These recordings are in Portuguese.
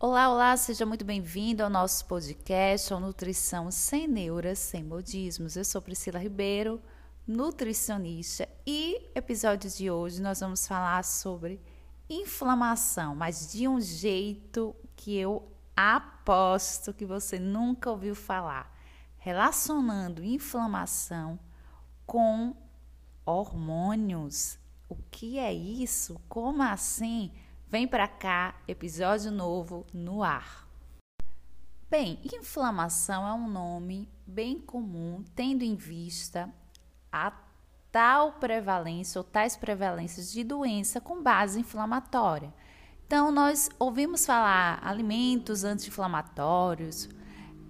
Olá, olá, seja muito bem-vindo ao nosso podcast, ao Nutrição Sem Neuras, Sem Modismos. Eu sou Priscila Ribeiro, nutricionista, e episódio de hoje nós vamos falar sobre inflamação, mas de um jeito que eu aposto que você nunca ouviu falar, relacionando inflamação com hormônios. O que é isso? Como assim? Vem para cá, episódio novo no ar. Bem, inflamação é um nome bem comum, tendo em vista a tal prevalência ou tais prevalências de doença com base inflamatória. Então, nós ouvimos falar alimentos anti-inflamatórios,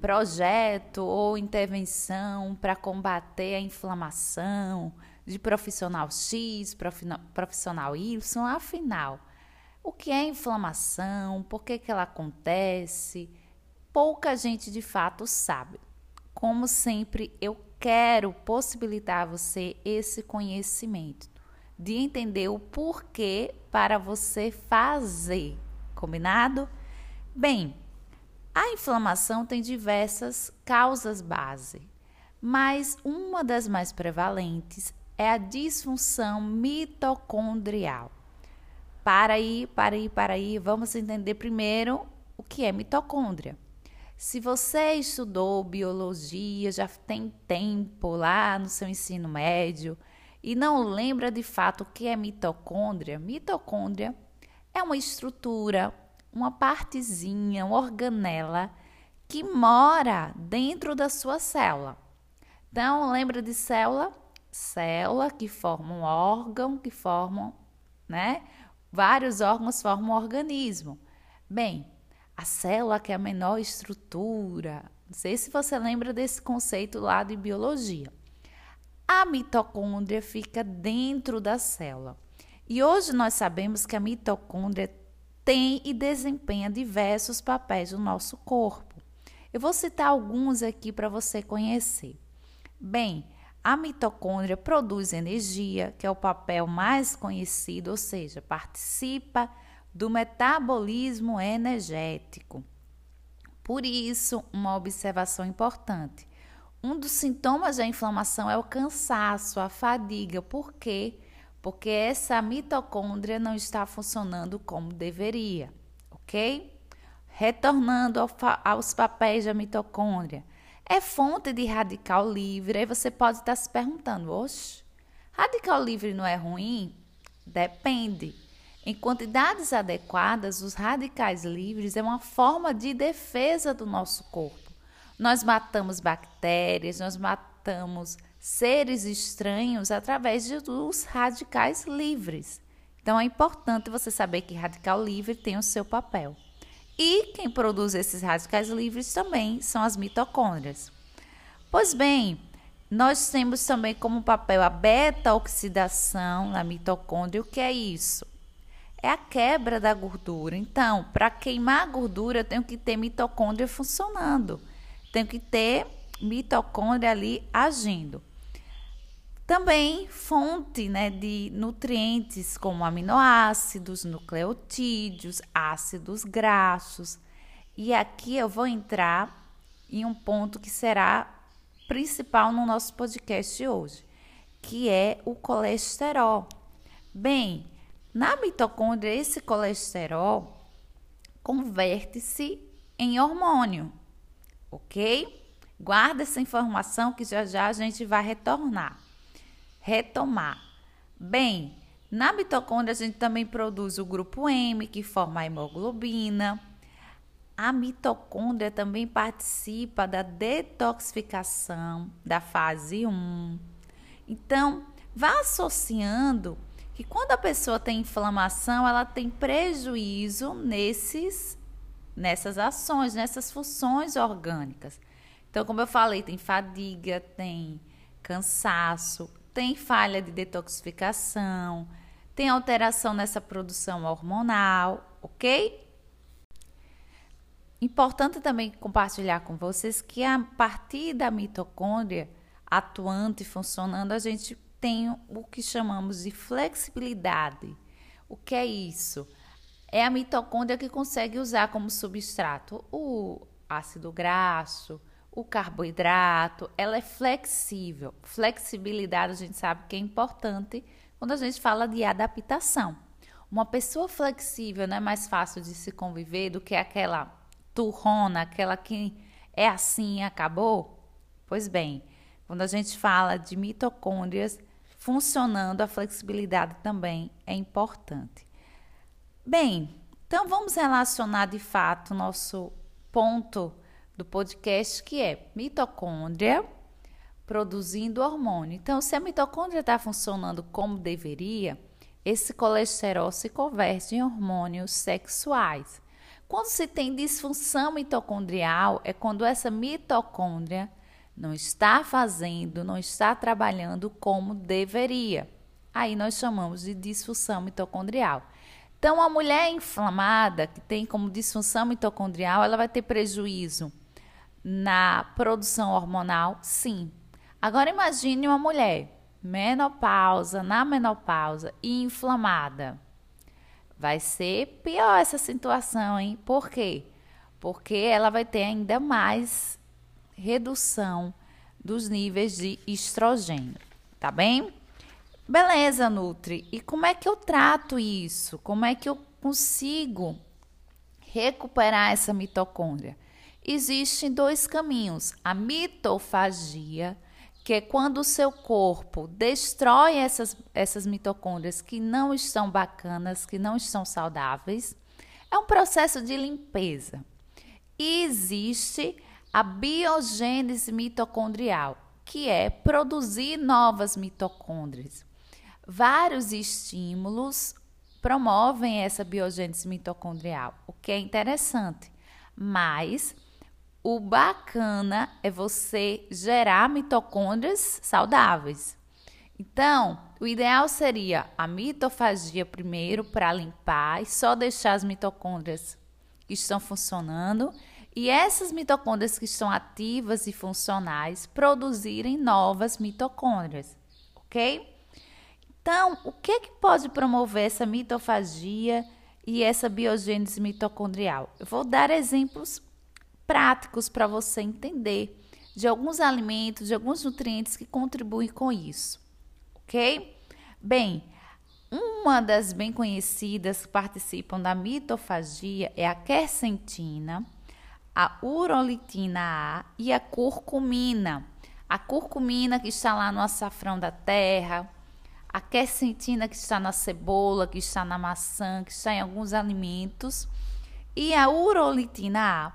projeto ou intervenção para combater a inflamação de profissional X, profissional Y, afinal o que é inflamação, por que, que ela acontece. Pouca gente de fato sabe. Como sempre, eu quero possibilitar a você esse conhecimento, de entender o porquê para você fazer. Combinado? Bem, a inflamação tem diversas causas base, mas uma das mais prevalentes é a disfunção mitocondrial. Para aí, para aí, para aí, vamos entender primeiro o que é mitocôndria. Se você estudou biologia, já tem tempo lá no seu ensino médio e não lembra de fato o que é mitocôndria, mitocôndria é uma estrutura, uma partezinha, uma organela que mora dentro da sua célula. Então, lembra de célula? Célula que forma um órgão, que formam, né? Vários órgãos formam um organismo. Bem, a célula que é a menor estrutura. Não sei se você lembra desse conceito lá de biologia. A mitocôndria fica dentro da célula. E hoje nós sabemos que a mitocôndria tem e desempenha diversos papéis no nosso corpo. Eu vou citar alguns aqui para você conhecer. Bem, a mitocôndria produz energia, que é o papel mais conhecido, ou seja, participa do metabolismo energético. Por isso, uma observação importante. Um dos sintomas da inflamação é o cansaço, a fadiga. Por quê? Porque essa mitocôndria não está funcionando como deveria, ok? Retornando ao, aos papéis da mitocôndria é fonte de radical livre. Aí você pode estar se perguntando: oxe, radical livre não é ruim? Depende. Em quantidades adequadas, os radicais livres é uma forma de defesa do nosso corpo. Nós matamos bactérias, nós matamos seres estranhos através dos radicais livres. Então é importante você saber que radical livre tem o seu papel. E quem produz esses radicais livres também são as mitocôndrias. Pois bem, nós temos também como papel a beta-oxidação na mitocôndria. O que é isso? É a quebra da gordura. Então, para queimar a gordura, eu tenho que ter mitocôndria funcionando. Tenho que ter mitocôndria ali agindo. Também fonte né, de nutrientes como aminoácidos, nucleotídeos, ácidos graxos. E aqui eu vou entrar em um ponto que será principal no nosso podcast de hoje, que é o colesterol. Bem, na mitocôndria, esse colesterol converte-se em hormônio, ok? Guarda essa informação que já já a gente vai retornar retomar. Bem, na mitocôndria a gente também produz o grupo M, que forma a hemoglobina. A mitocôndria também participa da detoxificação da fase 1. Então, vá associando que quando a pessoa tem inflamação, ela tem prejuízo nesses nessas ações, nessas funções orgânicas. Então, como eu falei, tem fadiga, tem cansaço, tem falha de detoxificação, tem alteração nessa produção hormonal, ok? Importante também compartilhar com vocês que a partir da mitocôndria atuante funcionando, a gente tem o que chamamos de flexibilidade. O que é isso? é a mitocôndria que consegue usar como substrato o ácido graxo, o carboidrato, ela é flexível. Flexibilidade a gente sabe que é importante quando a gente fala de adaptação. Uma pessoa flexível não é mais fácil de se conviver do que aquela turrona, aquela que é assim e acabou? Pois bem, quando a gente fala de mitocôndrias funcionando, a flexibilidade também é importante. Bem, então vamos relacionar de fato nosso ponto do podcast, que é mitocôndria produzindo hormônio. Então, se a mitocôndria está funcionando como deveria, esse colesterol se converte em hormônios sexuais. Quando se tem disfunção mitocondrial, é quando essa mitocôndria não está fazendo, não está trabalhando como deveria. Aí nós chamamos de disfunção mitocondrial. Então, a mulher inflamada, que tem como disfunção mitocondrial, ela vai ter prejuízo na produção hormonal? Sim. Agora, imagine uma mulher menopausa, na menopausa e inflamada. Vai ser pior essa situação, hein? Por quê? Porque ela vai ter ainda mais redução dos níveis de estrogênio, tá bem? Beleza, Nutri. E como é que eu trato isso? Como é que eu consigo recuperar essa mitocôndria? Existem dois caminhos: a mitofagia, que é quando o seu corpo destrói essas, essas mitocôndrias que não estão bacanas, que não estão saudáveis. É um processo de limpeza. E existe a biogênese mitocondrial, que é produzir novas mitocôndrias. Vários estímulos promovem essa biogênese mitocondrial, o que é interessante. Mas o bacana é você gerar mitocôndrias saudáveis. Então, o ideal seria a mitofagia primeiro para limpar e só deixar as mitocôndrias que estão funcionando e essas mitocôndrias que estão ativas e funcionais produzirem novas mitocôndrias, ok? Então, o que, que pode promover essa mitofagia e essa biogênese mitocondrial? Eu vou dar exemplos práticos para você entender de alguns alimentos, de alguns nutrientes que contribuem com isso, ok? Bem, uma das bem conhecidas que participam da mitofagia é a quercetina a urolitina A e a curcumina. A curcumina que está lá no açafrão da terra, a quercetina que está na cebola, que está na maçã, que está em alguns alimentos, e a urolitina A,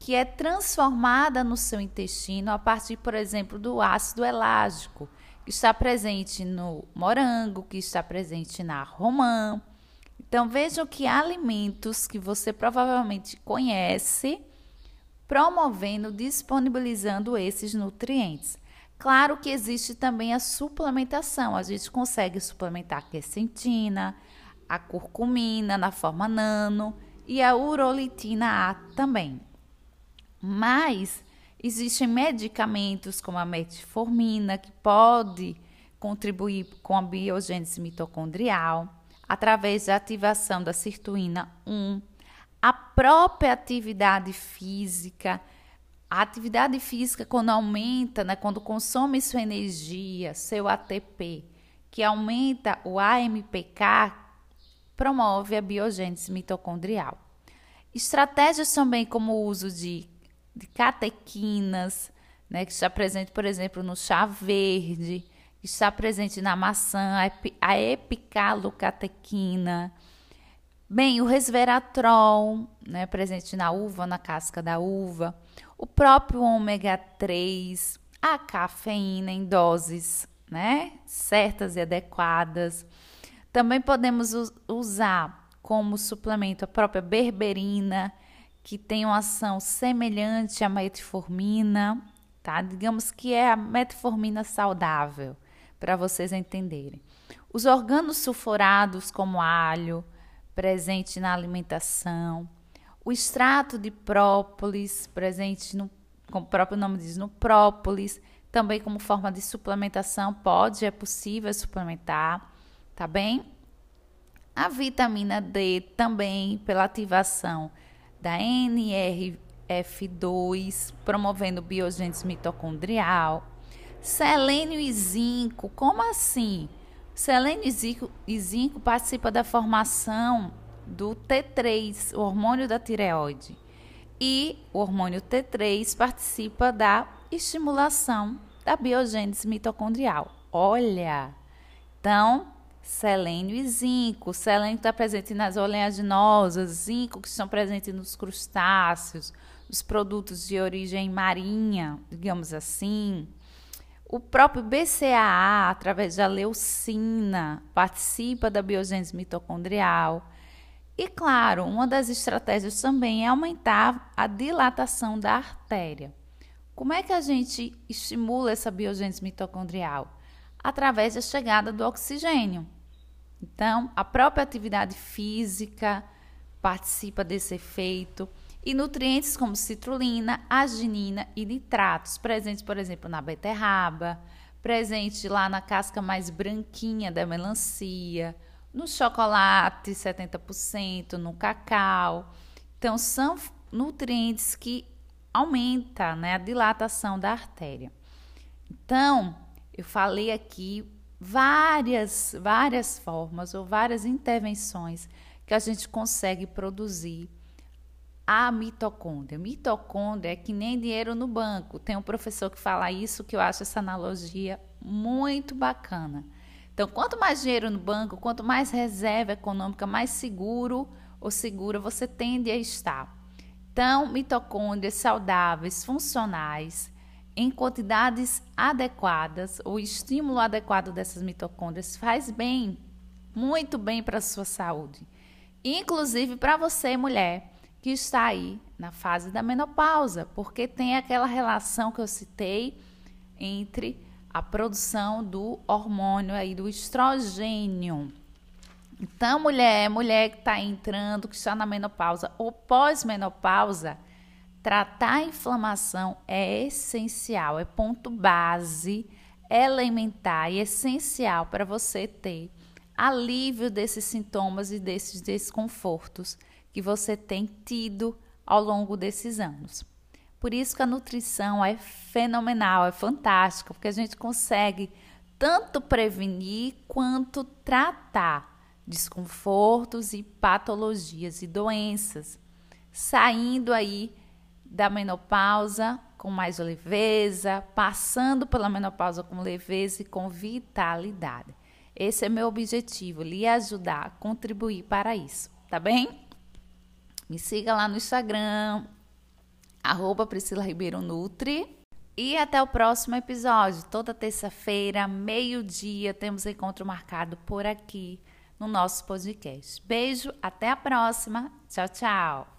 que é transformada no seu intestino a partir, por exemplo, do ácido elágico, que está presente no morango, que está presente na romã. Então vejam que alimentos que você provavelmente conhece promovendo, disponibilizando esses nutrientes. Claro que existe também a suplementação. A gente consegue suplementar a quercetina, a curcumina na forma nano e a urolitina A também. Mas existem medicamentos como a metformina que pode contribuir com a biogênese mitocondrial através da ativação da sirtuína 1 a própria atividade física. A atividade física, quando aumenta, né, quando consome sua energia, seu ATP, que aumenta o AMPK, promove a biogênese mitocondrial. Estratégias também como o uso de, de catequinas, né, que está presente, por exemplo, no chá verde, que está presente na maçã, a epicalocatequina, Bem, o resveratrol, né, presente na uva, na casca da uva, o próprio ômega 3, a cafeína em doses, né, certas e adequadas. Também podemos usar como suplemento a própria berberina, que tem uma ação semelhante à metformina, tá? Digamos que é a metformina saudável, para vocês entenderem. Os organos sulfurados como alho, presente na alimentação, o extrato de própolis, presente no, como o próprio nome diz, no própolis, também como forma de suplementação, pode, é possível suplementar, tá bem? A vitamina D também pela ativação da NRF2, promovendo biogênese mitocondrial. Selênio e zinco, como assim? Selênio e zinco, e zinco participa da formação do T3, o hormônio da tireoide. E o hormônio T3 participa da estimulação da biogênese mitocondrial. Olha! Então, selênio e zinco. Selênio está presente nas oleaginosas, zinco que estão presentes nos crustáceos, nos produtos de origem marinha, digamos assim. O próprio BCAA, através da leucina, participa da biogênese mitocondrial. E claro, uma das estratégias também é aumentar a dilatação da artéria. Como é que a gente estimula essa biogênese mitocondrial? Através da chegada do oxigênio. Então, a própria atividade física participa desse efeito e nutrientes como citrulina, arginina e nitratos, presentes, por exemplo, na beterraba, presente lá na casca mais branquinha da melancia, no chocolate 70%, no cacau. Então, são nutrientes que aumentam né, a dilatação da artéria. Então, eu falei aqui várias, várias formas ou várias intervenções que a gente consegue produzir a mitocôndria. Mitocôndria é que nem dinheiro no banco. Tem um professor que fala isso, que eu acho essa analogia muito bacana. Então, quanto mais dinheiro no banco, quanto mais reserva econômica, mais seguro ou segura você tende a estar. Então, mitocôndrias saudáveis, funcionais, em quantidades adequadas, o estímulo adequado dessas mitocôndrias faz bem, muito bem para a sua saúde. Inclusive para você, mulher, que está aí na fase da menopausa, porque tem aquela relação que eu citei entre a produção do hormônio aí do estrogênio. Então, mulher, mulher que está entrando, que está na menopausa ou pós-menopausa, tratar a inflamação é essencial, é ponto base, elementar e essencial para você ter alívio desses sintomas e desses desconfortos que você tem tido ao longo desses anos. Por isso que a nutrição é fenomenal, é fantástica, porque a gente consegue tanto prevenir quanto tratar desconfortos e patologias e doenças, saindo aí da menopausa com mais leveza, passando pela menopausa com leveza e com vitalidade. Esse é meu objetivo, lhe ajudar, contribuir para isso, tá bem? Me siga lá no Instagram, arroba Priscila Ribeiro Nutri. E até o próximo episódio. Toda terça-feira, meio-dia, temos encontro marcado por aqui no nosso podcast. Beijo, até a próxima. Tchau, tchau.